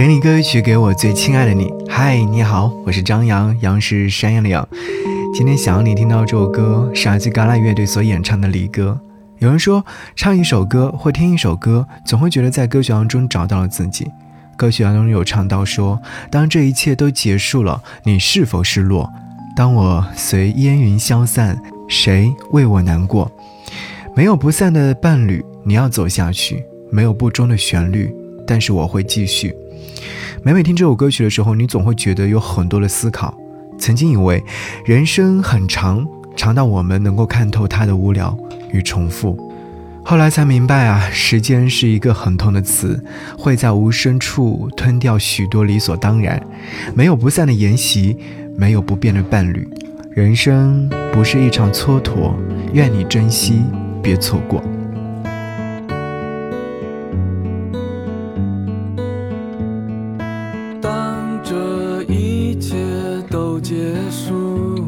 给你歌曲，给我最亲爱的你。嗨，你好，我是张扬，杨是山羊的羊。今天想要你听到这首歌，是来自嘎啦乐队所演唱的《离歌》。有人说，唱一首歌或听一首歌，总会觉得在歌曲当中找到了自己。歌曲当中有唱到说：“当这一切都结束了，你是否失落？当我随烟云消散，谁为我难过？没有不散的伴侣，你要走下去；没有不终的旋律，但是我会继续。”每每听这首歌曲的时候，你总会觉得有很多的思考。曾经以为人生很长，长到我们能够看透它的无聊与重复，后来才明白啊，时间是一个很痛的词，会在无声处吞掉许多理所当然。没有不散的筵席，没有不变的伴侣。人生不是一场蹉跎，愿你珍惜，别错过。结束，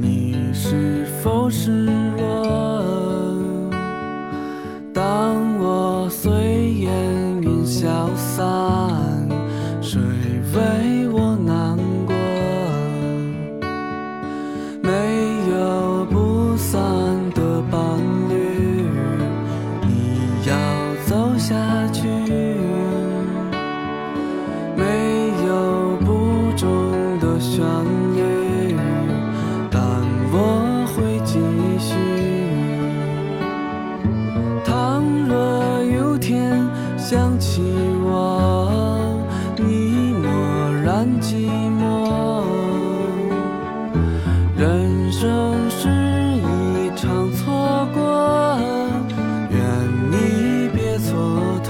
你是否失落？当我随烟云消散，谁为我难过？没有不散生是一场错过，愿你别蹉跎。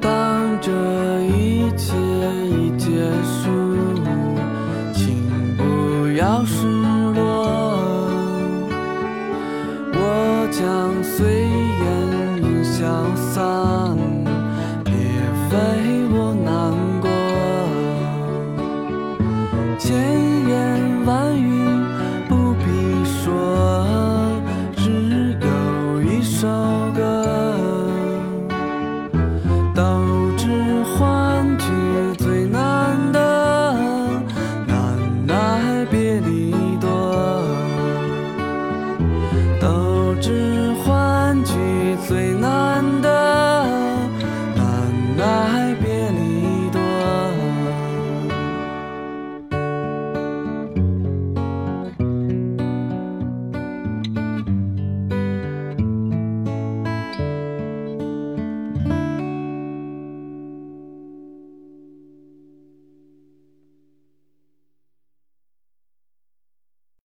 当这一切已结束，请不要说